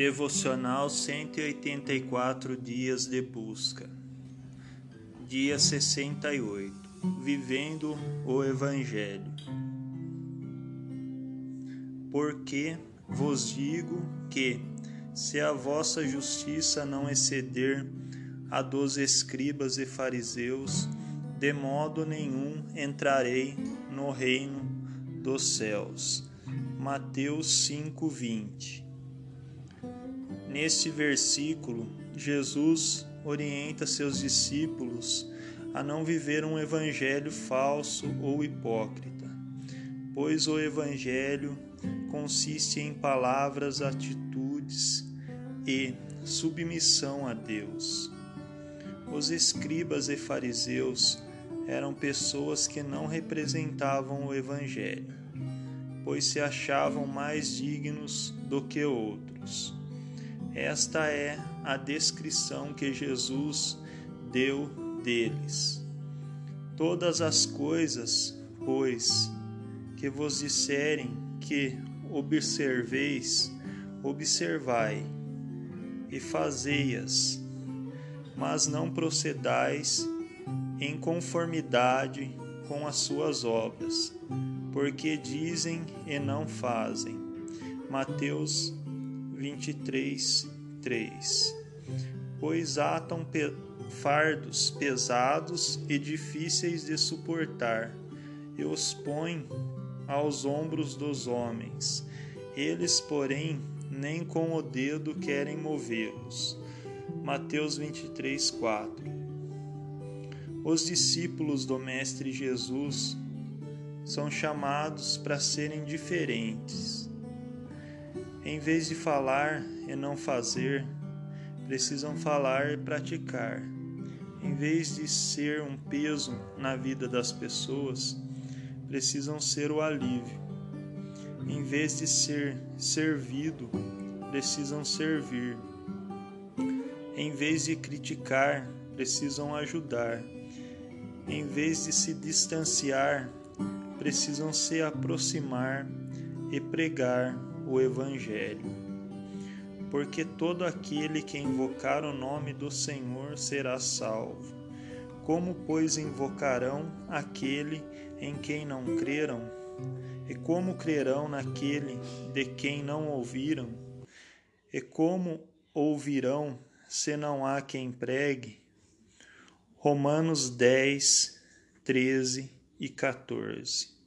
Devocional 184 dias de busca. Dia 68. Vivendo o evangelho. Porque vos digo que se a vossa justiça não exceder a dos escribas e fariseus, de modo nenhum entrarei no reino dos céus. Mateus 5:20 Neste versículo, Jesus orienta seus discípulos a não viver um evangelho falso ou hipócrita, pois o evangelho consiste em palavras, atitudes e submissão a Deus. Os escribas e fariseus eram pessoas que não representavam o evangelho, pois se achavam mais dignos do que outros esta é a descrição que Jesus deu deles. Todas as coisas, pois, que vos disserem que observeis, observai e fazei-as, mas não procedais em conformidade com as suas obras, porque dizem e não fazem. Mateus 23, 3. Pois atam pe fardos pesados e difíceis de suportar, e os põem aos ombros dos homens. Eles, porém, nem com o dedo querem movê-los. Mateus 23, 4. Os discípulos do Mestre Jesus são chamados para serem diferentes em vez de falar e não fazer, precisam falar e praticar. Em vez de ser um peso na vida das pessoas, precisam ser o alívio. Em vez de ser servido, precisam servir. Em vez de criticar, precisam ajudar. Em vez de se distanciar, precisam se aproximar e pregar o Evangelho. Porque todo aquele que invocar o nome do Senhor será salvo. Como, pois, invocarão aquele em quem não creram? E como crerão naquele de quem não ouviram? E como ouvirão se não há quem pregue? Romanos 10, 13 e 14.